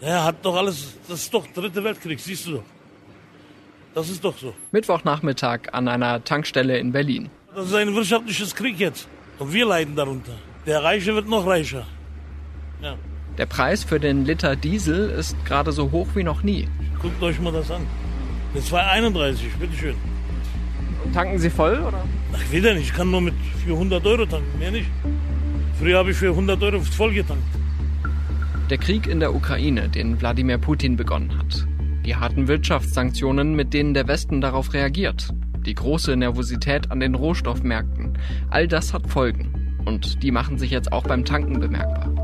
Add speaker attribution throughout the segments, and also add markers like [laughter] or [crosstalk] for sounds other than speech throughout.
Speaker 1: Er hat doch alles, das ist doch dritte Weltkrieg, siehst du doch. Das ist doch so.
Speaker 2: Mittwochnachmittag an einer Tankstelle in Berlin.
Speaker 1: Das ist ein wirtschaftliches Krieg jetzt. Und wir leiden darunter. Der Reiche wird noch reicher.
Speaker 2: Ja. Der Preis für den Liter Diesel ist gerade so hoch wie noch nie.
Speaker 1: Guckt euch mal das an. Das 2,31, bitteschön.
Speaker 2: Und tanken Sie voll, oder?
Speaker 1: Ach, wieder nicht. Ich kann nur mit 400 Euro tanken, mehr nicht. Früher habe ich für 100 Euro voll getankt.
Speaker 2: Der Krieg in der Ukraine, den Wladimir Putin begonnen hat. Die harten Wirtschaftssanktionen, mit denen der Westen darauf reagiert. Die große Nervosität an den Rohstoffmärkten. All das hat Folgen. Und die machen sich jetzt auch beim Tanken bemerkbar.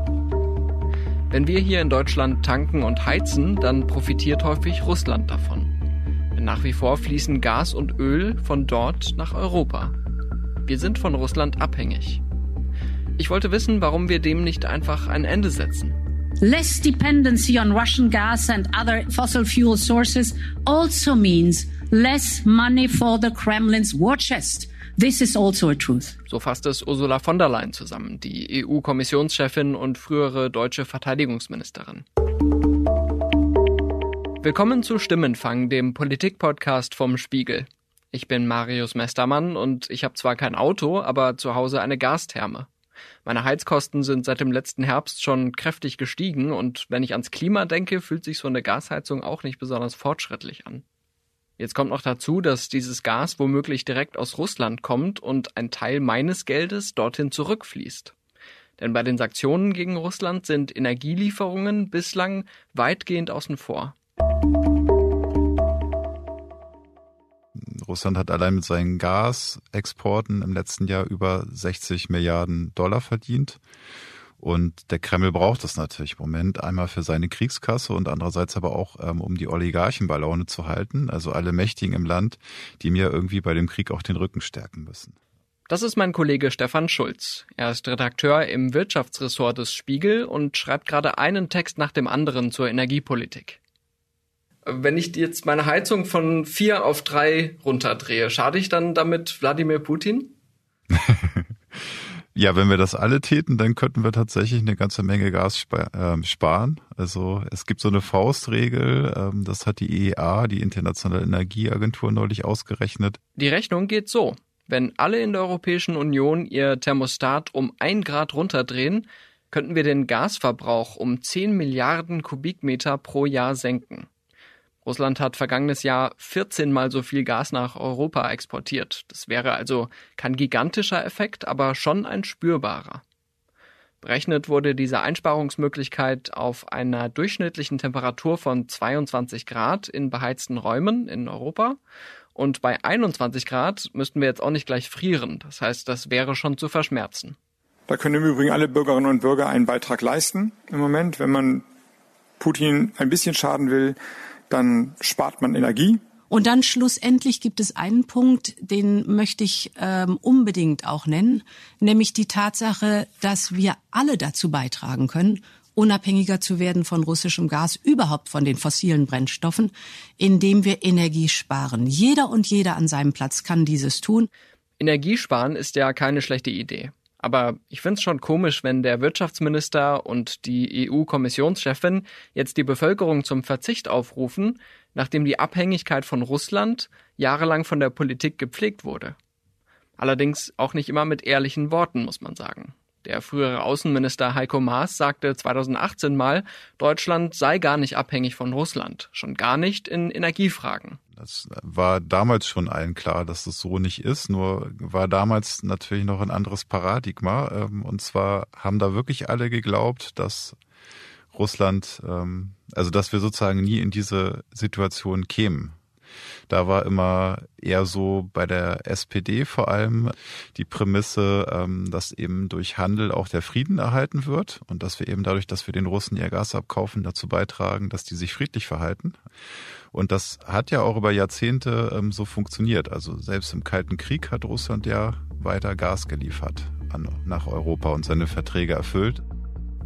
Speaker 2: Wenn wir hier in Deutschland tanken und heizen, dann profitiert häufig Russland davon. Denn nach wie vor fließen Gas und Öl von dort nach Europa. Wir sind von Russland abhängig. Ich wollte wissen, warum wir dem nicht einfach ein Ende setzen.
Speaker 3: Less dependency on Russian gas and other fossil fuel sources also means less money for the Kremlin's war chest. This is also a truth.
Speaker 2: So fasst es Ursula von der Leyen zusammen, die EU-Kommissionschefin und frühere deutsche Verteidigungsministerin. Willkommen zu Stimmenfang, dem Politik-Podcast vom Spiegel. Ich bin Marius Mestermann und ich habe zwar kein Auto, aber zu Hause eine Gastherme. Meine Heizkosten sind seit dem letzten Herbst schon kräftig gestiegen und wenn ich ans Klima denke, fühlt sich so eine Gasheizung auch nicht besonders fortschrittlich an. Jetzt kommt noch dazu, dass dieses Gas womöglich direkt aus Russland kommt und ein Teil meines Geldes dorthin zurückfließt. Denn bei den Sanktionen gegen Russland sind Energielieferungen bislang weitgehend außen vor.
Speaker 4: Russland hat allein mit seinen Gasexporten im letzten Jahr über 60 Milliarden Dollar verdient. Und der Kreml braucht das natürlich im Moment einmal für seine Kriegskasse und andererseits aber auch, ähm, um die Oligarchen bei Laune zu halten, also alle Mächtigen im Land, die mir irgendwie bei dem Krieg auch den Rücken stärken müssen.
Speaker 2: Das ist mein Kollege Stefan Schulz. Er ist Redakteur im Wirtschaftsressort des Spiegel und schreibt gerade einen Text nach dem anderen zur Energiepolitik. Wenn ich jetzt meine Heizung von vier auf drei runterdrehe, schade ich dann damit Wladimir Putin? [laughs]
Speaker 4: ja, wenn wir das alle täten, dann könnten wir tatsächlich eine ganze Menge Gas ähm, sparen. Also es gibt so eine Faustregel, ähm, das hat die EEA, die Internationale Energieagentur, neulich ausgerechnet.
Speaker 2: Die Rechnung geht so. Wenn alle in der Europäischen Union ihr Thermostat um ein Grad runterdrehen, könnten wir den Gasverbrauch um 10 Milliarden Kubikmeter pro Jahr senken. Russland hat vergangenes Jahr 14 mal so viel Gas nach Europa exportiert. Das wäre also kein gigantischer Effekt, aber schon ein spürbarer. Berechnet wurde diese Einsparungsmöglichkeit auf einer durchschnittlichen Temperatur von 22 Grad in beheizten Räumen in Europa. Und bei 21 Grad müssten wir jetzt auch nicht gleich frieren. Das heißt, das wäre schon zu verschmerzen.
Speaker 5: Da können im Übrigen alle Bürgerinnen und Bürger einen Beitrag leisten im Moment. Wenn man Putin ein bisschen schaden will, dann spart man Energie.
Speaker 3: Und dann schlussendlich gibt es einen Punkt, den möchte ich ähm, unbedingt auch nennen, nämlich die Tatsache, dass wir alle dazu beitragen können, unabhängiger zu werden von russischem Gas, überhaupt von den fossilen Brennstoffen, indem wir Energie sparen. Jeder und jeder an seinem Platz kann dieses tun.
Speaker 2: Energiesparen ist ja keine schlechte Idee. Aber ich finde es schon komisch, wenn der Wirtschaftsminister und die EU-Kommissionschefin jetzt die Bevölkerung zum Verzicht aufrufen, nachdem die Abhängigkeit von Russland jahrelang von der Politik gepflegt wurde. Allerdings auch nicht immer mit ehrlichen Worten, muss man sagen. Der frühere Außenminister Heiko Maas sagte 2018 mal, Deutschland sei gar nicht abhängig von Russland, schon gar nicht in Energiefragen.
Speaker 4: Das war damals schon allen klar, dass das so nicht ist, nur war damals natürlich noch ein anderes Paradigma. Ähm, und zwar haben da wirklich alle geglaubt, dass Russland, ähm, also dass wir sozusagen nie in diese Situation kämen. Da war immer eher so bei der SPD vor allem die Prämisse, ähm, dass eben durch Handel auch der Frieden erhalten wird und dass wir eben dadurch, dass wir den Russen ihr Gas abkaufen, dazu beitragen, dass die sich friedlich verhalten. Und das hat ja auch über Jahrzehnte ähm, so funktioniert. Also selbst im Kalten Krieg hat Russland ja weiter Gas geliefert nach Europa und seine Verträge erfüllt.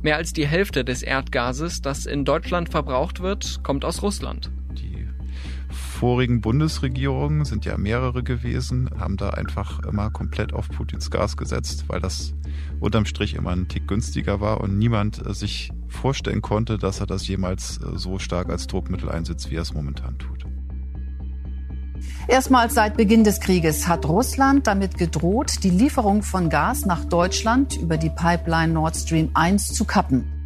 Speaker 2: Mehr als die Hälfte des Erdgases, das in Deutschland verbraucht wird, kommt aus Russland
Speaker 4: vorigen Bundesregierungen sind ja mehrere gewesen, haben da einfach immer komplett auf Putins Gas gesetzt, weil das unterm Strich immer ein Tick günstiger war und niemand äh, sich vorstellen konnte, dass er das jemals äh, so stark als Druckmittel einsetzt, wie er es momentan tut.
Speaker 6: Erstmals seit Beginn des Krieges hat Russland damit gedroht, die Lieferung von Gas nach Deutschland über die Pipeline Nord Stream 1 zu kappen.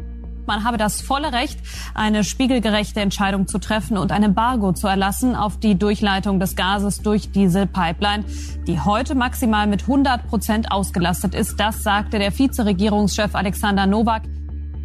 Speaker 7: Man habe das volle Recht, eine spiegelgerechte Entscheidung zu treffen und ein Embargo zu erlassen auf die Durchleitung des Gases durch diese Pipeline, die heute maximal mit 100 Prozent ausgelastet ist. Das sagte der Vizeregierungschef Alexander Nowak.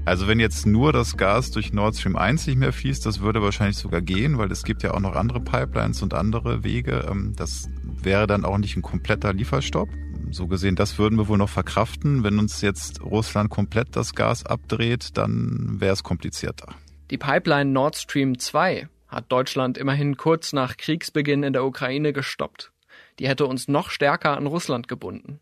Speaker 4: Also wenn jetzt nur das Gas durch Nord Stream 1 nicht mehr fließt, das würde wahrscheinlich sogar gehen, weil es gibt ja auch noch andere Pipelines und andere Wege. Ähm, das wäre dann auch nicht ein kompletter Lieferstopp so gesehen, das würden wir wohl noch verkraften. Wenn uns jetzt Russland komplett das Gas abdreht, dann wäre es komplizierter.
Speaker 2: Die Pipeline Nord Stream 2 hat Deutschland immerhin kurz nach Kriegsbeginn in der Ukraine gestoppt. Die hätte uns noch stärker an Russland gebunden.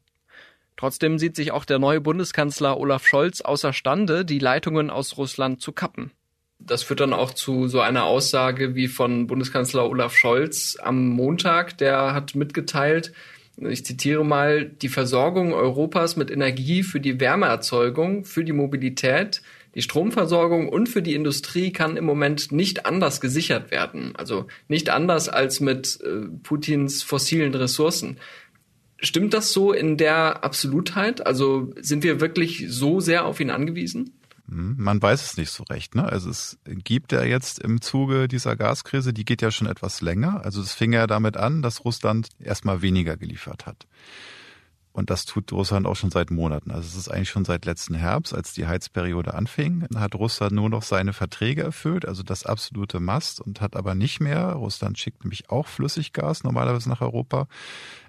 Speaker 2: Trotzdem sieht sich auch der neue Bundeskanzler Olaf Scholz außerstande, die Leitungen aus Russland zu kappen. Das führt dann auch zu so einer Aussage wie von Bundeskanzler Olaf Scholz am Montag. Der hat mitgeteilt, ich zitiere mal, die Versorgung Europas mit Energie für die Wärmeerzeugung, für die Mobilität, die Stromversorgung und für die Industrie kann im Moment nicht anders gesichert werden. Also nicht anders als mit äh, Putins fossilen Ressourcen. Stimmt das so in der Absolutheit? Also sind wir wirklich so sehr auf ihn angewiesen?
Speaker 4: Hm, man weiß es nicht so recht. Ne? Also es gibt ja jetzt im Zuge dieser Gaskrise, die geht ja schon etwas länger. Also es fing ja damit an, dass Russland erstmal weniger geliefert hat. Und das tut Russland auch schon seit Monaten. Also es ist eigentlich schon seit letzten Herbst, als die Heizperiode anfing, hat Russland nur noch seine Verträge erfüllt, also das absolute Mast und hat aber nicht mehr. Russland schickt nämlich auch Flüssiggas normalerweise nach Europa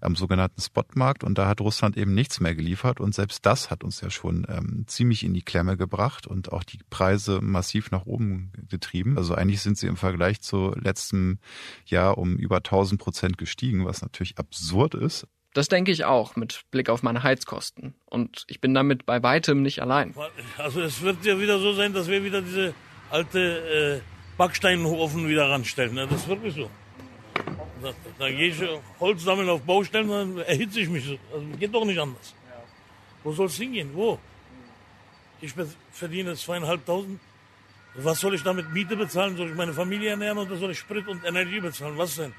Speaker 4: am sogenannten Spotmarkt und da hat Russland eben nichts mehr geliefert und selbst das hat uns ja schon ähm, ziemlich in die Klemme gebracht und auch die Preise massiv nach oben getrieben. Also eigentlich sind sie im Vergleich zu letztem Jahr um über 1000 Prozent gestiegen, was natürlich absurd ist.
Speaker 2: Das denke ich auch mit Blick auf meine Heizkosten. Und ich bin damit bei weitem nicht allein.
Speaker 1: Also es wird ja wieder so sein, dass wir wieder diese alte äh, Backsteinofen wieder ranstellen. Ne? Das ist wirklich so. Da, da gehe ich Holz sammeln auf Baustellen, dann erhitze ich mich. Also geht doch nicht anders. Wo soll es hingehen? Wo? Ich verdiene zweieinhalbtausend. Was soll ich damit Miete bezahlen? Soll ich meine Familie ernähren oder soll ich Sprit und Energie bezahlen? Was denn?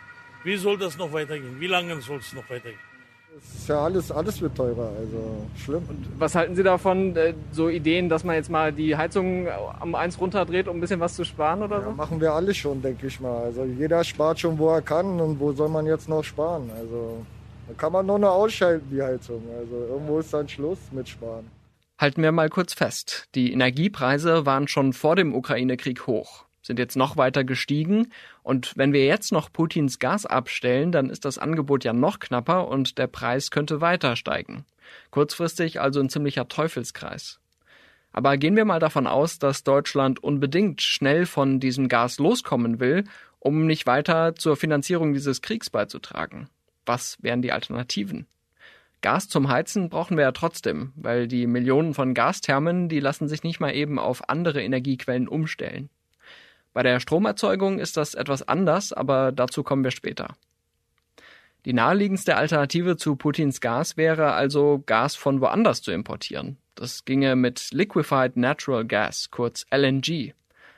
Speaker 1: Wie soll das noch weitergehen? Wie lange soll es noch weitergehen?
Speaker 8: Es ist ja alles, alles wird teurer, also schlimm.
Speaker 2: Und was halten Sie davon, äh, so Ideen, dass man jetzt mal die Heizung am eins runterdreht, um ein bisschen was zu sparen oder
Speaker 8: ja,
Speaker 2: so?
Speaker 8: Machen wir alle schon, denke ich mal. Also jeder spart schon, wo er kann und wo soll man jetzt noch sparen? Also da kann man nur noch ausschalten, die Heizung. Also irgendwo ist dann Schluss mit Sparen.
Speaker 2: Halten wir mal kurz fest. Die Energiepreise waren schon vor dem Ukraine-Krieg hoch sind jetzt noch weiter gestiegen. Und wenn wir jetzt noch Putins Gas abstellen, dann ist das Angebot ja noch knapper und der Preis könnte weiter steigen. Kurzfristig also ein ziemlicher Teufelskreis. Aber gehen wir mal davon aus, dass Deutschland unbedingt schnell von diesem Gas loskommen will, um nicht weiter zur Finanzierung dieses Kriegs beizutragen. Was wären die Alternativen? Gas zum Heizen brauchen wir ja trotzdem, weil die Millionen von Gasthermen, die lassen sich nicht mal eben auf andere Energiequellen umstellen. Bei der Stromerzeugung ist das etwas anders, aber dazu kommen wir später. Die naheliegendste Alternative zu Putins Gas wäre also, Gas von woanders zu importieren. Das ginge mit Liquefied Natural Gas, kurz LNG,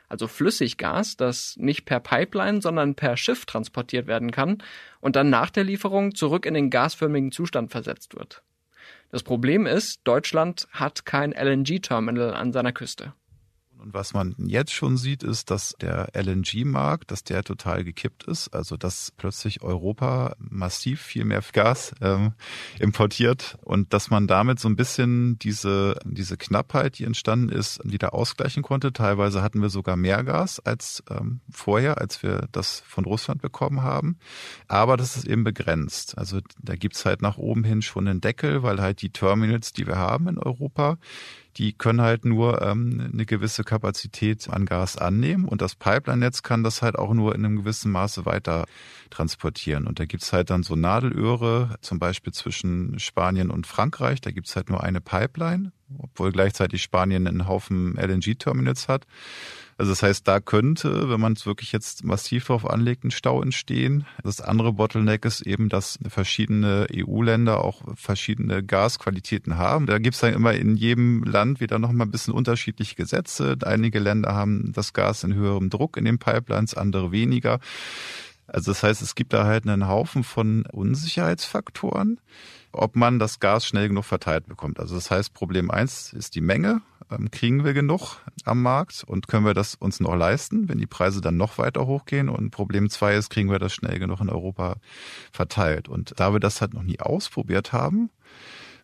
Speaker 2: also Flüssiggas, das nicht per Pipeline, sondern per Schiff transportiert werden kann und dann nach der Lieferung zurück in den gasförmigen Zustand versetzt wird. Das Problem ist, Deutschland hat kein LNG-Terminal an seiner Küste.
Speaker 4: Und was man jetzt schon sieht, ist, dass der LNG-Markt, dass der total gekippt ist. Also dass plötzlich Europa massiv viel mehr Gas ähm, importiert und dass man damit so ein bisschen diese, diese Knappheit, die entstanden ist, wieder ausgleichen konnte. Teilweise hatten wir sogar mehr Gas als ähm, vorher, als wir das von Russland bekommen haben. Aber das ist eben begrenzt. Also da gibt's halt nach oben hin schon einen Deckel, weil halt die Terminals, die wir haben in Europa, die können halt nur ähm, eine gewisse Kapazität an Gas annehmen und das Pipeline-Netz kann das halt auch nur in einem gewissen Maße weiter transportieren. Und da gibt's halt dann so Nadelöhre, zum Beispiel zwischen Spanien und Frankreich, da gibt's halt nur eine Pipeline obwohl gleichzeitig Spanien einen Haufen LNG-Terminals hat. Also das heißt, da könnte, wenn man es wirklich jetzt massiv drauf anlegt, ein Stau entstehen. Das andere Bottleneck ist eben, dass verschiedene EU-Länder auch verschiedene Gasqualitäten haben. Da gibt es dann immer in jedem Land wieder noch mal ein bisschen unterschiedliche Gesetze. Einige Länder haben das Gas in höherem Druck in den Pipelines, andere weniger. Also das heißt, es gibt da halt einen Haufen von Unsicherheitsfaktoren, ob man das Gas schnell genug verteilt bekommt. Also das heißt, Problem eins ist die Menge. Ähm, kriegen wir genug am Markt und können wir das uns noch leisten, wenn die Preise dann noch weiter hochgehen? Und Problem zwei ist, kriegen wir das schnell genug in Europa verteilt? Und da wir das halt noch nie ausprobiert haben,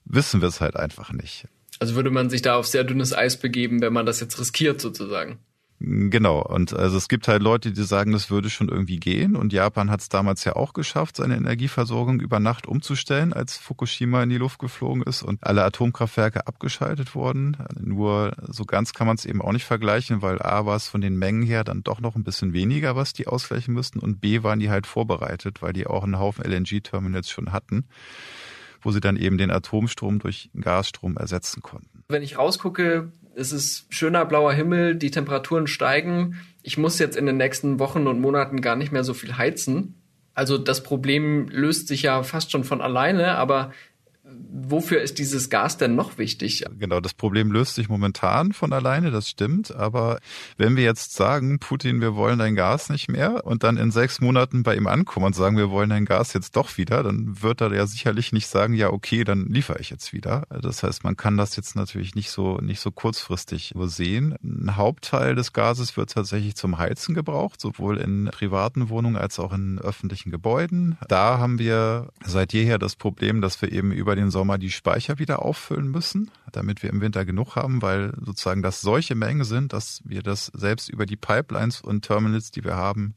Speaker 4: wissen wir es halt einfach nicht.
Speaker 2: Also würde man sich da auf sehr dünnes Eis begeben, wenn man das jetzt riskiert sozusagen.
Speaker 4: Genau, und also es gibt halt Leute, die sagen, das würde schon irgendwie gehen. Und Japan hat es damals ja auch geschafft, seine Energieversorgung über Nacht umzustellen, als Fukushima in die Luft geflogen ist und alle Atomkraftwerke abgeschaltet wurden. Nur so ganz kann man es eben auch nicht vergleichen, weil A war es von den Mengen her dann doch noch ein bisschen weniger, was die ausgleichen müssten. Und B waren die halt vorbereitet, weil die auch einen Haufen LNG-Terminals schon hatten wo sie dann eben den Atomstrom durch Gasstrom ersetzen konnten.
Speaker 2: Wenn ich rausgucke, es ist schöner blauer Himmel, die Temperaturen steigen. Ich muss jetzt in den nächsten Wochen und Monaten gar nicht mehr so viel heizen. Also das Problem löst sich ja fast schon von alleine, aber wofür ist dieses Gas denn noch wichtig?
Speaker 4: Genau, das Problem löst sich momentan von alleine, das stimmt. Aber wenn wir jetzt sagen, Putin, wir wollen dein Gas nicht mehr und dann in sechs Monaten bei ihm ankommen und sagen, wir wollen dein Gas jetzt doch wieder, dann wird er ja sicherlich nicht sagen, ja, okay, dann liefere ich jetzt wieder. Das heißt, man kann das jetzt natürlich nicht so, nicht so kurzfristig sehen. Ein Hauptteil des Gases wird tatsächlich zum Heizen gebraucht, sowohl in privaten Wohnungen als auch in öffentlichen Gebäuden. Da haben wir seit jeher das Problem, dass wir eben über den Sommer die Speicher wieder auffüllen müssen, damit wir im Winter genug haben, weil sozusagen das solche Mengen sind, dass wir das selbst über die Pipelines und Terminals, die wir haben,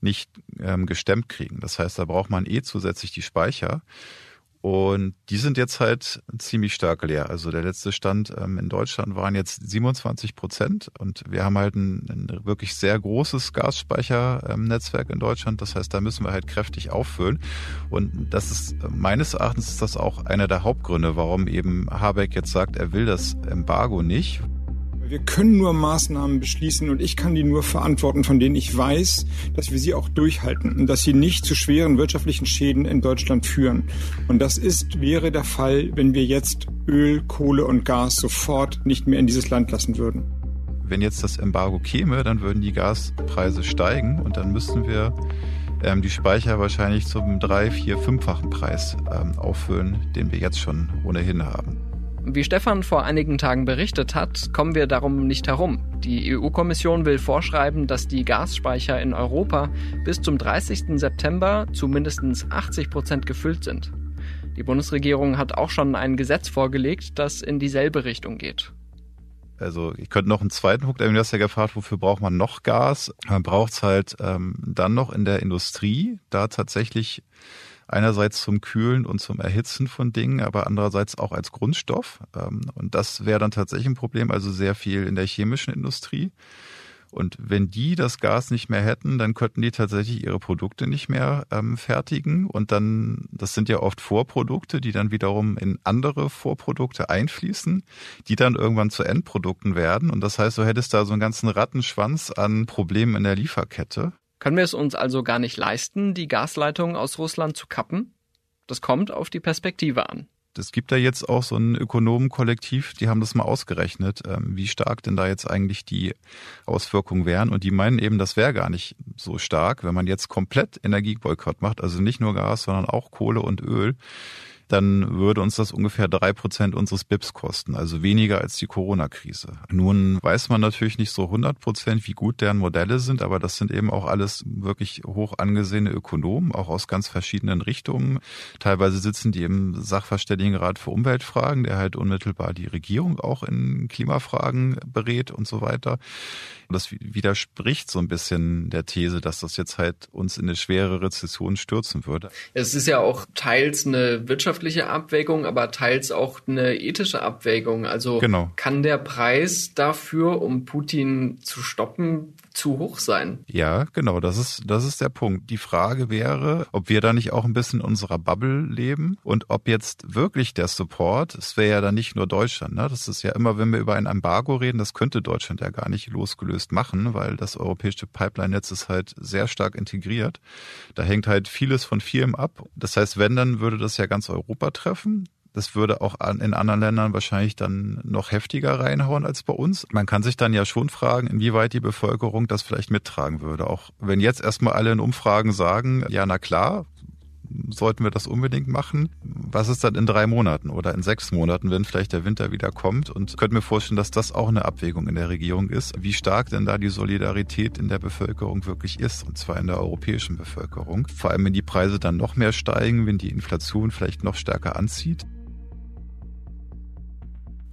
Speaker 4: nicht ähm, gestemmt kriegen. Das heißt, da braucht man eh zusätzlich die Speicher. Und die sind jetzt halt ziemlich stark leer. Also der letzte Stand ähm, in Deutschland waren jetzt 27 Prozent und wir haben halt ein, ein wirklich sehr großes Gasspeichernetzwerk in Deutschland. Das heißt, da müssen wir halt kräftig auffüllen. Und das ist meines Erachtens ist das auch einer der Hauptgründe, warum eben Habeck jetzt sagt, er will das Embargo nicht.
Speaker 5: Wir können nur Maßnahmen beschließen und ich kann die nur verantworten, von denen ich weiß, dass wir sie auch durchhalten und dass sie nicht zu schweren wirtschaftlichen Schäden in Deutschland führen. Und das ist, wäre der Fall, wenn wir jetzt Öl, Kohle und Gas sofort nicht mehr in dieses Land lassen würden.
Speaker 4: Wenn jetzt das Embargo käme, dann würden die Gaspreise steigen und dann müssten wir ähm, die Speicher wahrscheinlich zum drei, vier, fünffachen Preis ähm, auffüllen, den wir jetzt schon ohnehin haben.
Speaker 2: Wie Stefan vor einigen Tagen berichtet hat, kommen wir darum nicht herum. Die EU-Kommission will vorschreiben, dass die Gasspeicher in Europa bis zum 30. September zu mindestens 80 Prozent gefüllt sind. Die Bundesregierung hat auch schon ein Gesetz vorgelegt, das in dieselbe Richtung geht.
Speaker 4: Also ich könnte noch einen zweiten Punkt, du hast ja gefragt, wofür braucht man noch Gas? Man braucht es halt ähm, dann noch in der Industrie, da tatsächlich einerseits zum Kühlen und zum Erhitzen von Dingen, aber andererseits auch als Grundstoff. Ähm, und das wäre dann tatsächlich ein Problem, also sehr viel in der chemischen Industrie. Und wenn die das Gas nicht mehr hätten, dann könnten die tatsächlich ihre Produkte nicht mehr ähm, fertigen. Und dann, das sind ja oft Vorprodukte, die dann wiederum in andere Vorprodukte einfließen, die dann irgendwann zu Endprodukten werden. Und das heißt, du hättest da so einen ganzen Rattenschwanz an Problemen in der Lieferkette.
Speaker 2: Können wir es uns also gar nicht leisten, die Gasleitungen aus Russland zu kappen? Das kommt auf die Perspektive an.
Speaker 4: Es gibt da jetzt auch so ein Ökonomenkollektiv, die haben das mal ausgerechnet, ähm, wie stark denn da jetzt eigentlich die Auswirkungen wären. Und die meinen eben, das wäre gar nicht so stark, wenn man jetzt komplett Energieboykott macht, also nicht nur Gas, sondern auch Kohle und Öl dann würde uns das ungefähr drei Prozent unseres BIPs kosten, also weniger als die Corona-Krise. Nun weiß man natürlich nicht so 100 Prozent, wie gut deren Modelle sind, aber das sind eben auch alles wirklich hoch angesehene Ökonomen, auch aus ganz verschiedenen Richtungen. Teilweise sitzen die im Sachverständigenrat für Umweltfragen, der halt unmittelbar die Regierung auch in Klimafragen berät und so weiter. Das widerspricht so ein bisschen der These, dass das jetzt halt uns in eine schwere Rezession stürzen würde.
Speaker 2: Es ist ja auch teils eine Wirtschaft wirtschaftliche Abwägung, aber teils auch eine ethische Abwägung. Also genau. kann der Preis dafür, um Putin zu stoppen, zu hoch sein.
Speaker 4: Ja, genau, das ist, das ist der Punkt. Die Frage wäre, ob wir da nicht auch ein bisschen in unserer Bubble leben und ob jetzt wirklich der Support, es wäre ja dann nicht nur Deutschland, ne? das ist ja immer, wenn wir über ein Embargo reden, das könnte Deutschland ja gar nicht losgelöst machen, weil das europäische Pipeline-Netz ist halt sehr stark integriert. Da hängt halt vieles von vielem ab. Das heißt, wenn, dann würde das ja ganz Europa treffen. Das würde auch in anderen Ländern wahrscheinlich dann noch heftiger reinhauen als bei uns. Man kann sich dann ja schon fragen, inwieweit die Bevölkerung das vielleicht mittragen würde. Auch wenn jetzt erstmal alle in Umfragen sagen, ja, na klar, sollten wir das unbedingt machen. Was ist dann in drei Monaten oder in sechs Monaten, wenn vielleicht der Winter wieder kommt? Und könnte mir vorstellen, dass das auch eine Abwägung in der Regierung ist, wie stark denn da die Solidarität in der Bevölkerung wirklich ist, und zwar in der europäischen Bevölkerung. Vor allem, wenn die Preise dann noch mehr steigen, wenn die Inflation vielleicht noch stärker anzieht.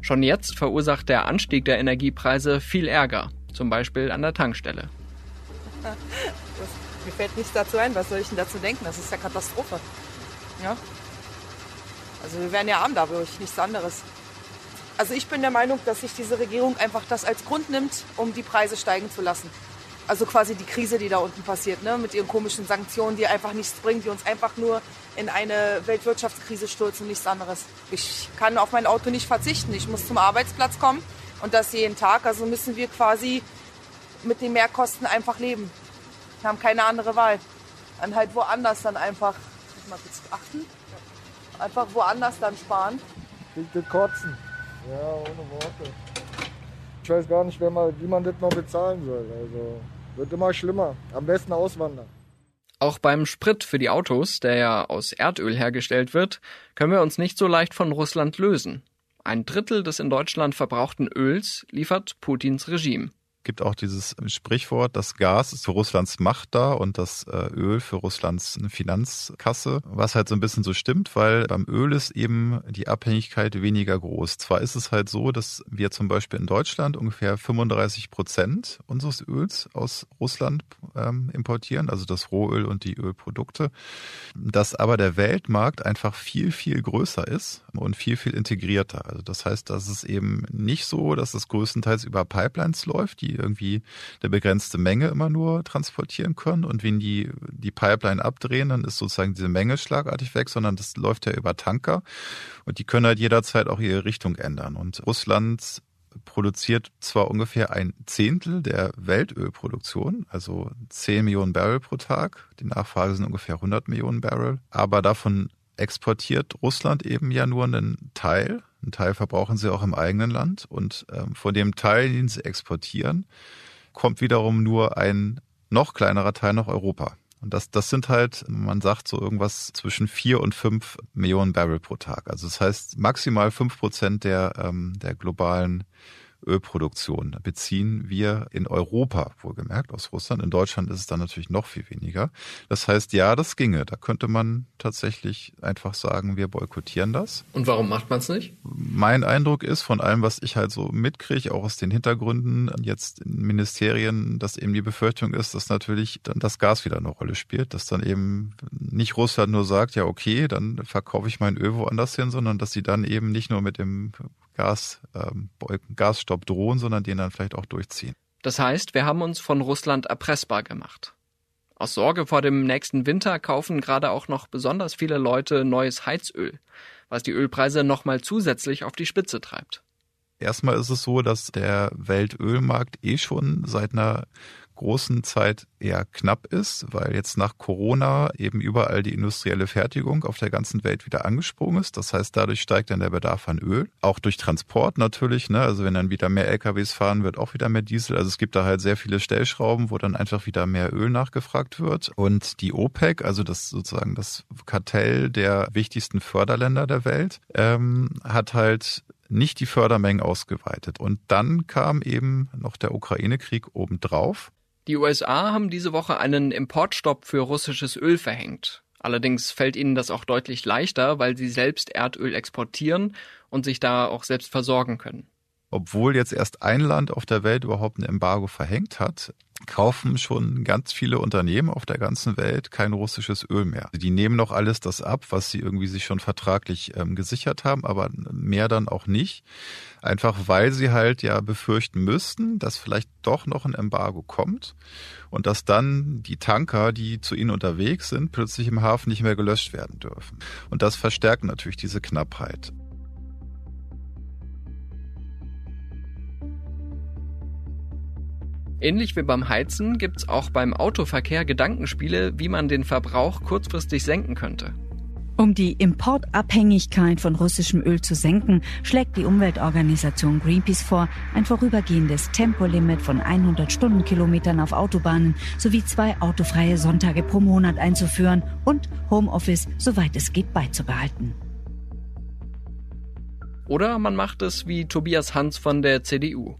Speaker 2: Schon jetzt verursacht der Anstieg der Energiepreise viel Ärger, zum Beispiel an der Tankstelle. [laughs]
Speaker 9: mir fällt nichts dazu ein, was soll ich denn dazu denken? Das ist ja Katastrophe. Ja? Also wir werden ja arm dadurch, nichts anderes. Also ich bin der Meinung, dass sich diese Regierung einfach das als Grund nimmt, um die Preise steigen zu lassen. Also quasi die Krise, die da unten passiert, ne? mit ihren komischen Sanktionen, die einfach nichts bringen, die uns einfach nur in eine Weltwirtschaftskrise stürzen, nichts anderes. Ich kann auf mein Auto nicht verzichten. Ich muss zum Arbeitsplatz kommen und das jeden Tag. Also müssen wir quasi mit den Mehrkosten einfach leben. Wir haben keine andere Wahl. Dann halt woanders dann einfach, muss mal kurz achten, einfach woanders dann sparen.
Speaker 8: Bitte kotzen. Ja, ohne Worte. Ich weiß gar nicht, wer mal, wie man das noch bezahlen soll. Also wird immer schlimmer. Am besten auswandern.
Speaker 2: Auch beim Sprit für die Autos, der ja aus Erdöl hergestellt wird, können wir uns nicht so leicht von Russland lösen. Ein Drittel des in Deutschland verbrauchten Öls liefert Putins Regime
Speaker 4: gibt auch dieses Sprichwort, das Gas ist für Russlands Macht da und das äh, Öl für Russlands Finanzkasse, was halt so ein bisschen so stimmt, weil beim Öl ist eben die Abhängigkeit weniger groß. Zwar ist es halt so, dass wir zum Beispiel in Deutschland ungefähr 35 Prozent unseres Öls aus Russland ähm, importieren, also das Rohöl und die Ölprodukte, dass aber der Weltmarkt einfach viel, viel größer ist und viel, viel integrierter. Also das heißt, dass es eben nicht so, dass es größtenteils über Pipelines läuft, die irgendwie eine begrenzte Menge immer nur transportieren können. Und wenn die die Pipeline abdrehen, dann ist sozusagen diese Menge schlagartig weg, sondern das läuft ja über Tanker. Und die können halt jederzeit auch ihre Richtung ändern. Und Russland produziert zwar ungefähr ein Zehntel der Weltölproduktion, also 10 Millionen Barrel pro Tag. Die Nachfrage sind ungefähr 100 Millionen Barrel. Aber davon exportiert Russland eben ja nur einen Teil. Einen Teil verbrauchen sie auch im eigenen Land. Und ähm, von dem Teil, den sie exportieren, kommt wiederum nur ein noch kleinerer Teil nach Europa. Und das, das sind halt, man sagt so irgendwas zwischen vier und fünf Millionen Barrel pro Tag. Also das heißt, maximal fünf Prozent der, ähm, der globalen Ölproduktion beziehen wir in Europa, wohlgemerkt, aus Russland. In Deutschland ist es dann natürlich noch viel weniger. Das heißt, ja, das ginge. Da könnte man tatsächlich einfach sagen, wir boykottieren das.
Speaker 2: Und warum macht man es nicht?
Speaker 4: Mein Eindruck ist, von allem, was ich halt so mitkriege, auch aus den Hintergründen jetzt in Ministerien, dass eben die Befürchtung ist, dass natürlich dann das Gas wieder eine Rolle spielt, dass dann eben nicht Russland nur sagt, ja, okay, dann verkaufe ich mein Öl woanders hin, sondern dass sie dann eben nicht nur mit dem Gas, ähm, Gasstopp drohen, sondern den dann vielleicht auch durchziehen.
Speaker 2: Das heißt, wir haben uns von Russland erpressbar gemacht. Aus Sorge vor dem nächsten Winter kaufen gerade auch noch besonders viele Leute neues Heizöl, was die Ölpreise nochmal zusätzlich auf die Spitze treibt.
Speaker 4: Erstmal ist es so, dass der Weltölmarkt eh schon seit einer großen Zeit eher knapp ist, weil jetzt nach Corona eben überall die industrielle Fertigung auf der ganzen Welt wieder angesprungen ist. Das heißt, dadurch steigt dann der Bedarf an Öl. Auch durch Transport natürlich. Ne? Also wenn dann wieder mehr LKWs fahren, wird auch wieder mehr Diesel. Also es gibt da halt sehr viele Stellschrauben, wo dann einfach wieder mehr Öl nachgefragt wird. Und die OPEC, also das sozusagen das Kartell der wichtigsten Förderländer der Welt, ähm, hat halt nicht die Fördermengen ausgeweitet. Und dann kam eben noch der Ukraine-Krieg obendrauf.
Speaker 2: Die USA haben diese Woche einen Importstopp für russisches Öl verhängt. Allerdings fällt ihnen das auch deutlich leichter, weil sie selbst Erdöl exportieren und sich da auch selbst versorgen können.
Speaker 4: Obwohl jetzt erst ein Land auf der Welt überhaupt ein Embargo verhängt hat, kaufen schon ganz viele Unternehmen auf der ganzen Welt kein russisches Öl mehr. Die nehmen noch alles das ab, was sie irgendwie sich schon vertraglich ähm, gesichert haben, aber mehr dann auch nicht. Einfach weil sie halt ja befürchten müssten, dass vielleicht doch noch ein Embargo kommt und dass dann die Tanker, die zu ihnen unterwegs sind, plötzlich im Hafen nicht mehr gelöscht werden dürfen. Und das verstärkt natürlich diese Knappheit.
Speaker 2: Ähnlich wie beim Heizen gibt's auch beim Autoverkehr Gedankenspiele, wie man den Verbrauch kurzfristig senken könnte.
Speaker 10: Um die Importabhängigkeit von russischem Öl zu senken, schlägt die Umweltorganisation Greenpeace vor, ein vorübergehendes Tempolimit von 100 Stundenkilometern auf Autobahnen sowie zwei autofreie Sonntage pro Monat einzuführen und Homeoffice, soweit es geht, beizubehalten.
Speaker 2: Oder man macht es wie Tobias Hans von der CDU.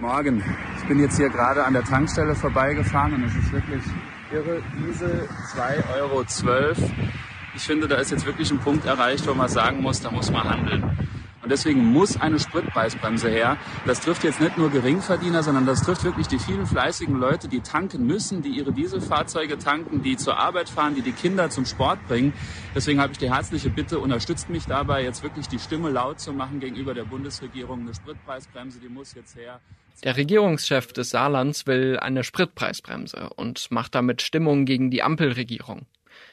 Speaker 11: Morgen. Ich bin jetzt hier gerade an der Tankstelle vorbeigefahren und es ist wirklich irre. Diesel 2,12 Euro. Ich finde, da ist jetzt wirklich ein Punkt erreicht, wo man sagen muss, da muss man handeln. Und deswegen muss eine Spritpreisbremse her. Das trifft jetzt nicht nur Geringverdiener, sondern das trifft wirklich die vielen fleißigen Leute, die tanken müssen, die ihre Dieselfahrzeuge tanken, die zur Arbeit fahren, die die Kinder zum Sport bringen. Deswegen habe ich die herzliche Bitte, unterstützt mich dabei, jetzt wirklich die Stimme laut zu machen gegenüber der Bundesregierung. Eine Spritpreisbremse, die muss jetzt her.
Speaker 2: Der Regierungschef des Saarlands will eine Spritpreisbremse und macht damit Stimmung gegen die Ampelregierung.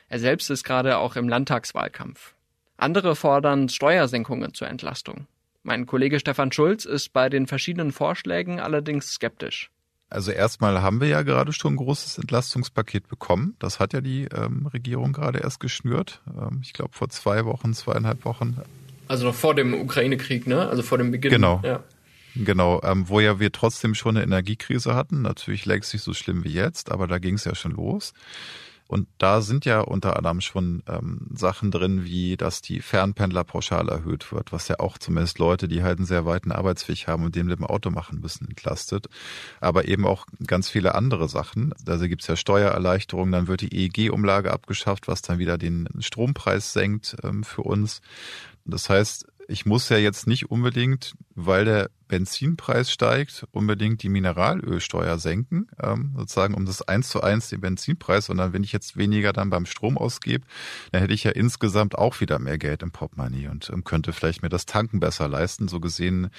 Speaker 2: Er selbst ist gerade auch im Landtagswahlkampf. Andere fordern Steuersenkungen zur Entlastung. Mein Kollege Stefan Schulz ist bei den verschiedenen Vorschlägen allerdings skeptisch.
Speaker 4: Also erstmal haben wir ja gerade schon ein großes Entlastungspaket bekommen. Das hat ja die ähm, Regierung gerade erst geschnürt. Ähm, ich glaube vor zwei Wochen, zweieinhalb Wochen.
Speaker 2: Also noch vor dem Ukraine-Krieg, ne? Also vor dem Beginn.
Speaker 4: Genau.
Speaker 2: Ja.
Speaker 4: Genau, ähm, wo ja wir trotzdem schon eine Energiekrise hatten. Natürlich längst nicht so schlimm wie jetzt, aber da ging es ja schon los. Und da sind ja unter anderem schon ähm, Sachen drin, wie dass die Fernpendlerpauschale erhöht wird, was ja auch zumindest Leute, die halt einen sehr weiten Arbeitsweg haben und den mit dem Auto machen müssen, entlastet. Aber eben auch ganz viele andere Sachen. Also gibt's ja Steuererleichterungen, dann wird die EEG-Umlage abgeschafft, was dann wieder den Strompreis senkt ähm, für uns. Das heißt, ich muss ja jetzt nicht unbedingt, weil der Benzinpreis steigt, unbedingt die Mineralölsteuer senken, ähm, sozusagen um das eins zu eins den Benzinpreis, sondern wenn ich jetzt weniger dann beim Strom ausgebe, dann hätte ich ja insgesamt auch wieder mehr Geld im Portemonnaie und ähm, könnte vielleicht mir das Tanken besser leisten. So gesehen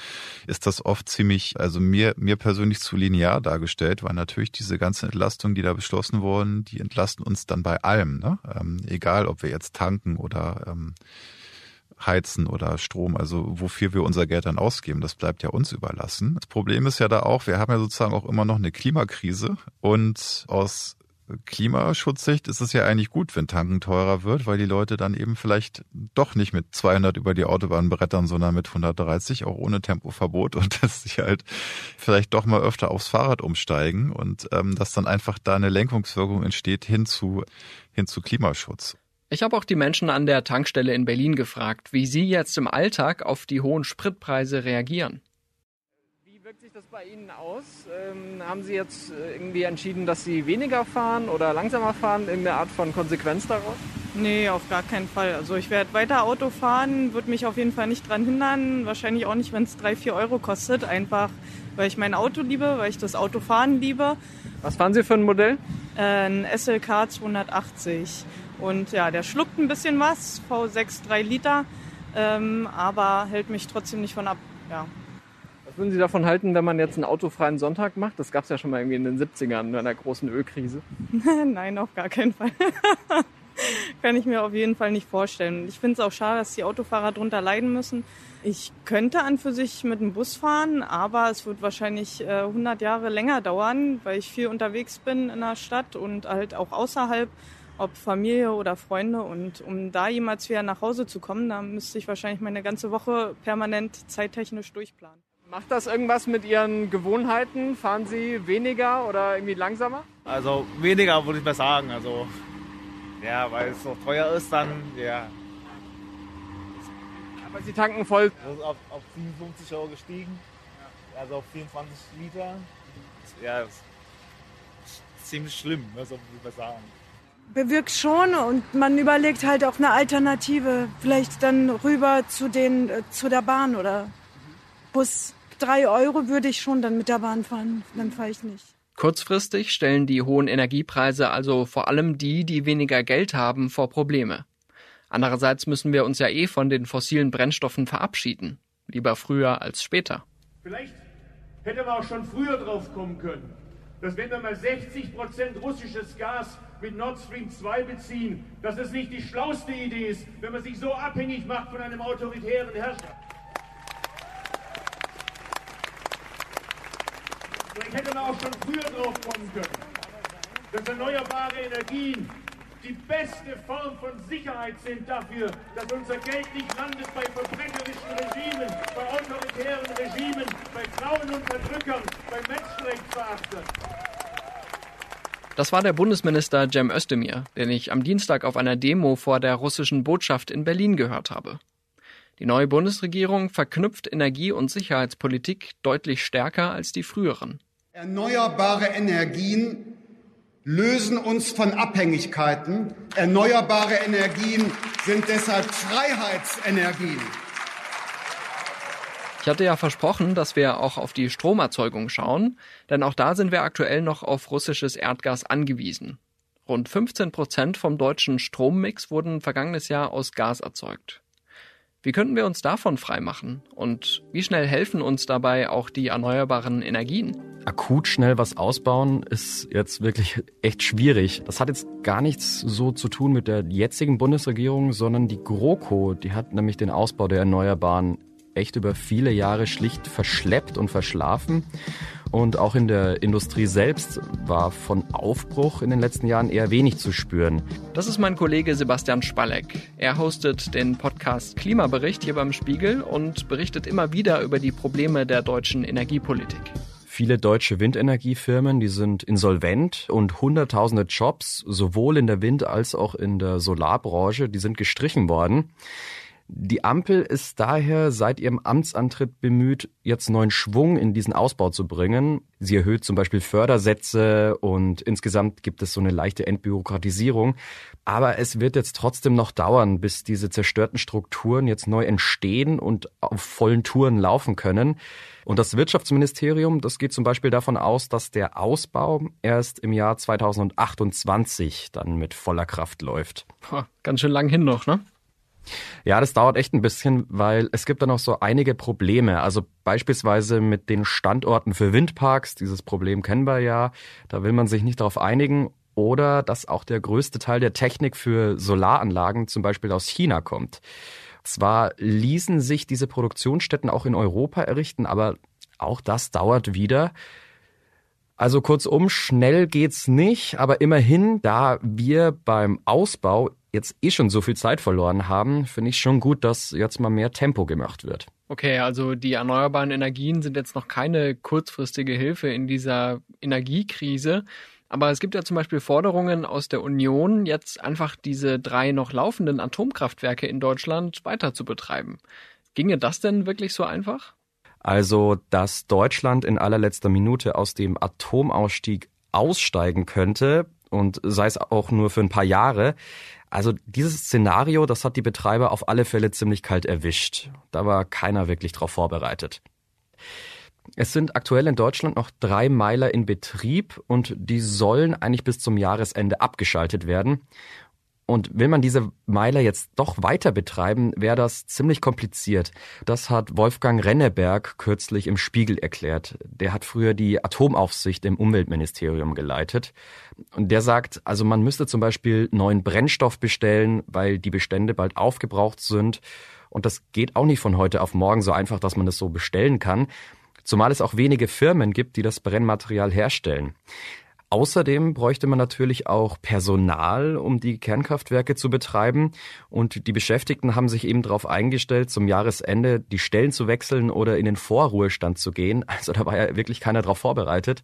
Speaker 4: ist das oft ziemlich, also mir, mir persönlich zu linear dargestellt, weil natürlich diese ganzen Entlastungen, die da beschlossen wurden, die entlasten uns dann bei allem, ne? ähm, egal ob wir jetzt tanken oder ähm, heizen oder Strom, also wofür wir unser Geld dann ausgeben, das bleibt ja uns überlassen. Das Problem ist ja da auch, wir haben ja sozusagen auch immer noch eine Klimakrise und aus Klimaschutzsicht ist es ja eigentlich gut, wenn Tanken teurer wird, weil die Leute dann eben vielleicht doch nicht mit 200 über die Autobahn brettern, sondern mit 130, auch ohne Tempoverbot und [laughs] dass sie halt vielleicht doch mal öfter aufs Fahrrad umsteigen und ähm, dass dann einfach da eine Lenkungswirkung entsteht hin zu, hin zu Klimaschutz.
Speaker 2: Ich habe auch die Menschen an der Tankstelle in Berlin gefragt, wie sie jetzt im Alltag auf die hohen Spritpreise reagieren.
Speaker 12: Wie wirkt sich das bei Ihnen aus? Ähm, haben Sie jetzt äh, irgendwie entschieden, dass Sie weniger fahren oder langsamer fahren? Irgendeine Art von Konsequenz daraus?
Speaker 13: Nee, auf gar keinen Fall. Also ich werde weiter Auto fahren, würde mich auf jeden Fall nicht dran hindern. Wahrscheinlich auch nicht, wenn es drei, vier Euro kostet. Einfach, weil ich mein Auto liebe, weil ich das Autofahren liebe.
Speaker 12: Was fahren Sie für ein Modell?
Speaker 13: Äh, ein SLK 280. Und ja, der schluckt ein bisschen was, V6 3 Liter, ähm, aber hält mich trotzdem nicht von ab. Ja.
Speaker 12: Was würden Sie davon halten, wenn man jetzt einen autofreien Sonntag macht? Das gab es ja schon mal irgendwie in den 70ern, in einer großen Ölkrise. [laughs]
Speaker 13: Nein, auf gar keinen Fall. [laughs] Kann ich mir auf jeden Fall nicht vorstellen. Ich finde es auch schade, dass die Autofahrer darunter leiden müssen. Ich könnte an für sich mit dem Bus fahren, aber es wird wahrscheinlich äh, 100 Jahre länger dauern, weil ich viel unterwegs bin in der Stadt und halt auch außerhalb ob Familie oder Freunde. Und um da jemals wieder nach Hause zu kommen, da müsste ich wahrscheinlich meine ganze Woche permanent zeittechnisch durchplanen.
Speaker 12: Macht das irgendwas mit Ihren Gewohnheiten? Fahren Sie weniger oder irgendwie langsamer?
Speaker 14: Also weniger würde ich mal sagen. Also ja, weil es so teuer ist, dann ja.
Speaker 12: Aber Sie tanken voll.
Speaker 14: Das ist auf, auf 57 Euro gestiegen. Also auf 24 Liter. Ja, das ist ziemlich schlimm, so würde ich mal sagen
Speaker 15: bewirkt schon und man überlegt halt auch eine Alternative, vielleicht dann rüber zu den äh, zu der Bahn oder Bus drei Euro würde ich schon dann mit der Bahn fahren. Dann fahre ich nicht.
Speaker 2: Kurzfristig stellen die hohen Energiepreise also vor allem die, die weniger Geld haben, vor Probleme. Andererseits müssen wir uns ja eh von den fossilen Brennstoffen verabschieden. Lieber früher als später.
Speaker 16: Vielleicht hätte man auch schon früher drauf kommen können, dass wenn wir mal 60 Prozent russisches Gas mit Nord Stream 2 beziehen, dass es nicht die schlauste Idee ist, wenn man sich so abhängig macht von einem autoritären Herrscher. Vielleicht hätte man auch schon früher drauf kommen können, dass erneuerbare Energien die beste Form von Sicherheit sind dafür, dass unser Geld nicht landet bei verbrecherischen Regimen, bei autoritären Regimen, bei Frauen und Verdrückern, bei Menschenrechtsverachtern.
Speaker 2: Das war der Bundesminister Cem Özdemir, den ich am Dienstag auf einer Demo vor der russischen Botschaft in Berlin gehört habe. Die neue Bundesregierung verknüpft Energie- und Sicherheitspolitik deutlich stärker als die früheren.
Speaker 17: Erneuerbare Energien lösen uns von Abhängigkeiten. Erneuerbare Energien sind deshalb Freiheitsenergien.
Speaker 2: Ich hatte ja versprochen, dass wir auch auf die Stromerzeugung schauen, denn auch da sind wir aktuell noch auf russisches Erdgas angewiesen. Rund 15 Prozent vom deutschen Strommix wurden vergangenes Jahr aus Gas erzeugt. Wie könnten wir uns davon freimachen? Und wie schnell helfen uns dabei auch die erneuerbaren Energien?
Speaker 18: Akut schnell was ausbauen ist jetzt wirklich echt schwierig. Das hat jetzt gar nichts so zu tun mit der jetzigen Bundesregierung, sondern die GroKo, die hat nämlich den Ausbau der Erneuerbaren echt über viele Jahre schlicht verschleppt und verschlafen. Und auch in der Industrie selbst war von Aufbruch in den letzten Jahren eher wenig zu spüren.
Speaker 2: Das ist mein Kollege Sebastian Spalleck. Er hostet den Podcast Klimabericht hier beim Spiegel und berichtet immer wieder über die Probleme der deutschen Energiepolitik.
Speaker 18: Viele deutsche Windenergiefirmen, die sind insolvent und hunderttausende Jobs, sowohl in der Wind- als auch in der Solarbranche, die sind gestrichen worden. Die Ampel ist daher seit ihrem Amtsantritt bemüht, jetzt neuen Schwung in diesen Ausbau zu bringen. Sie erhöht zum Beispiel Fördersätze und insgesamt gibt es so eine leichte Entbürokratisierung. Aber es wird jetzt trotzdem noch dauern, bis diese zerstörten Strukturen jetzt neu entstehen und auf vollen Touren laufen können. Und das Wirtschaftsministerium, das geht zum Beispiel davon aus, dass der Ausbau erst im Jahr 2028 dann mit voller Kraft läuft.
Speaker 2: Ganz schön lang hin noch, ne?
Speaker 18: Ja, das dauert echt ein bisschen, weil es gibt da noch so einige Probleme. Also beispielsweise mit den Standorten für Windparks. Dieses Problem kennen wir ja. Da will man sich nicht darauf einigen. Oder dass auch der größte Teil der Technik für Solaranlagen zum Beispiel aus China kommt. Zwar ließen sich diese Produktionsstätten auch in Europa errichten, aber auch das dauert wieder. Also kurzum, schnell geht's nicht, aber immerhin, da wir beim Ausbau jetzt eh schon so viel Zeit verloren haben, finde ich schon gut, dass jetzt mal mehr Tempo gemacht wird.
Speaker 2: Okay, also die erneuerbaren Energien sind jetzt noch keine kurzfristige Hilfe in dieser Energiekrise. Aber es gibt ja zum Beispiel Forderungen aus der Union, jetzt einfach diese drei noch laufenden Atomkraftwerke in Deutschland weiter zu betreiben. Ginge das denn wirklich so einfach?
Speaker 18: Also, dass Deutschland in allerletzter Minute aus dem Atomausstieg aussteigen könnte und sei es auch nur für ein paar Jahre, also dieses Szenario, das hat die Betreiber auf alle Fälle ziemlich kalt erwischt. Da war keiner wirklich drauf vorbereitet. Es sind aktuell in Deutschland noch drei Meiler in Betrieb und die sollen eigentlich bis zum Jahresende abgeschaltet werden. Und will man diese Meiler jetzt doch weiter betreiben, wäre das ziemlich kompliziert. Das hat Wolfgang Renneberg kürzlich im Spiegel erklärt. Der hat früher die Atomaufsicht im Umweltministerium geleitet. Und der sagt, also man müsste zum Beispiel neuen Brennstoff bestellen, weil die Bestände bald aufgebraucht sind. Und das geht auch nicht von heute auf morgen so einfach, dass man das so bestellen kann. Zumal es auch wenige Firmen gibt, die das Brennmaterial herstellen. Außerdem bräuchte man natürlich auch Personal, um die Kernkraftwerke zu betreiben. Und die Beschäftigten haben sich eben darauf eingestellt, zum Jahresende die Stellen zu wechseln oder in den Vorruhestand zu gehen. [laughs] Also da war ja wirklich keiner darauf vorbereitet.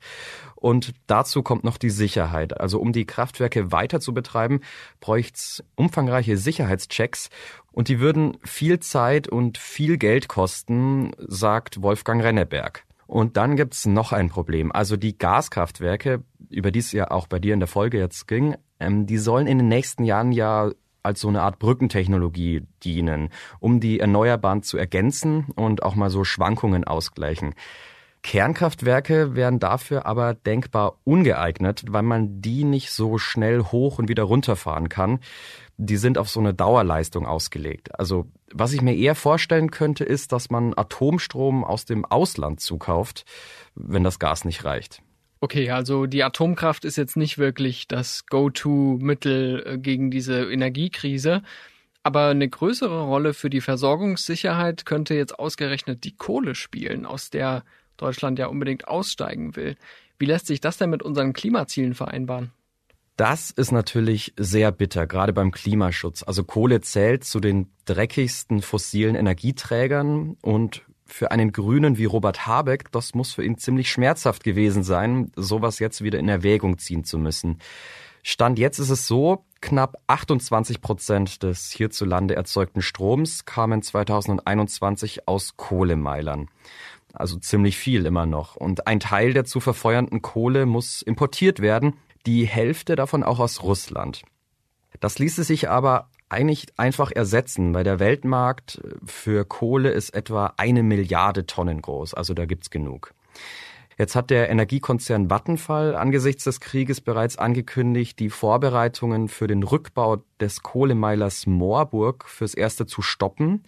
Speaker 18: Und dazu kommt noch die Sicherheit. Also um die Kraftwerke weiter zu betreiben, bräuchte es umfangreiche Sicherheitschecks. Und die würden viel Zeit und viel Geld kosten, sagt Wolfgang Renneberg. Und dann gibt's noch ein Problem. Also die Gaskraftwerke, über die es ja auch bei dir in der Folge jetzt ging, ähm, die sollen in den nächsten Jahren ja als so eine Art Brückentechnologie dienen, um die Erneuerbaren zu ergänzen und auch mal so Schwankungen ausgleichen. Kernkraftwerke wären dafür aber denkbar ungeeignet, weil man die nicht so schnell hoch und wieder runterfahren kann. Die sind auf so eine Dauerleistung ausgelegt. Also was ich mir eher vorstellen könnte, ist, dass man Atomstrom aus dem Ausland zukauft, wenn das Gas nicht reicht.
Speaker 2: Okay, also die Atomkraft ist jetzt nicht wirklich das Go-to-Mittel äh, gegen diese Energiekrise. Aber eine größere Rolle für die Versorgungssicherheit könnte jetzt ausgerechnet die Kohle spielen, aus der Deutschland ja unbedingt aussteigen will. Wie lässt sich das denn mit unseren Klimazielen vereinbaren?
Speaker 18: Das ist natürlich sehr bitter, gerade beim Klimaschutz. Also Kohle zählt zu den dreckigsten fossilen Energieträgern und für einen Grünen wie Robert Habeck, das muss für ihn ziemlich schmerzhaft gewesen sein, sowas jetzt wieder in Erwägung ziehen zu müssen. Stand jetzt ist es so, knapp 28 Prozent des hierzulande erzeugten Stroms kamen 2021 aus Kohlemeilern. Also ziemlich viel immer noch. Und ein Teil der zu verfeuernden Kohle muss importiert werden, die Hälfte davon auch aus Russland. Das ließe sich aber eigentlich einfach ersetzen, weil der Weltmarkt für Kohle ist etwa eine Milliarde Tonnen groß, also da gibt's genug. Jetzt hat der Energiekonzern Vattenfall angesichts des Krieges bereits angekündigt, die Vorbereitungen für den Rückbau des Kohlemeilers Moorburg fürs Erste zu stoppen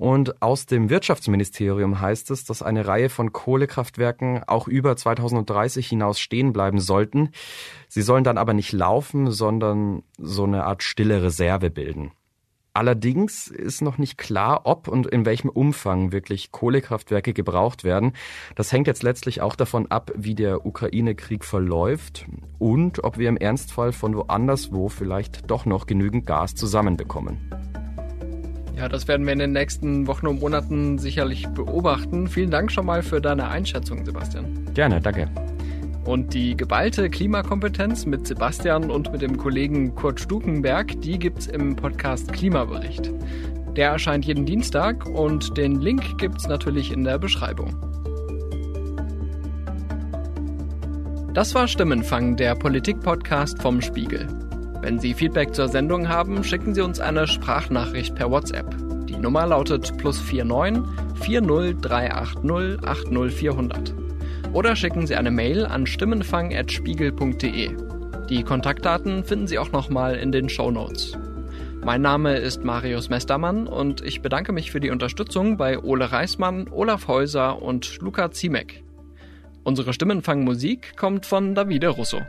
Speaker 18: und aus dem Wirtschaftsministerium heißt es, dass eine Reihe von Kohlekraftwerken auch über 2030 hinaus stehen bleiben sollten. Sie sollen dann aber nicht laufen, sondern so eine Art stille Reserve bilden. Allerdings ist noch nicht klar, ob und in welchem Umfang wirklich Kohlekraftwerke gebraucht werden. Das hängt jetzt letztlich auch davon ab, wie der Ukraine-Krieg verläuft und ob wir im Ernstfall von woanders wo vielleicht doch noch genügend Gas zusammenbekommen.
Speaker 2: Ja, das werden wir in den nächsten Wochen und Monaten sicherlich beobachten. Vielen Dank schon mal für deine Einschätzung, Sebastian.
Speaker 18: Gerne, danke.
Speaker 2: Und die geballte Klimakompetenz mit Sebastian und mit dem Kollegen Kurt Stukenberg, die gibt's im Podcast Klimabericht. Der erscheint jeden Dienstag und den Link gibt's natürlich in der Beschreibung. Das war Stimmenfang, der Politik-Podcast vom Spiegel. Wenn Sie Feedback zur Sendung haben, schicken Sie uns eine Sprachnachricht per WhatsApp. Die Nummer lautet plus 49 40380 80400. Oder schicken Sie eine Mail an stimmenfang.spiegel.de. Die Kontaktdaten finden Sie auch nochmal in den Show Notes. Mein Name ist Marius Mestermann und ich bedanke mich für die Unterstützung bei Ole Reismann, Olaf Häuser und Luca Ziemek. Unsere Stimmenfangmusik kommt von Davide Russo.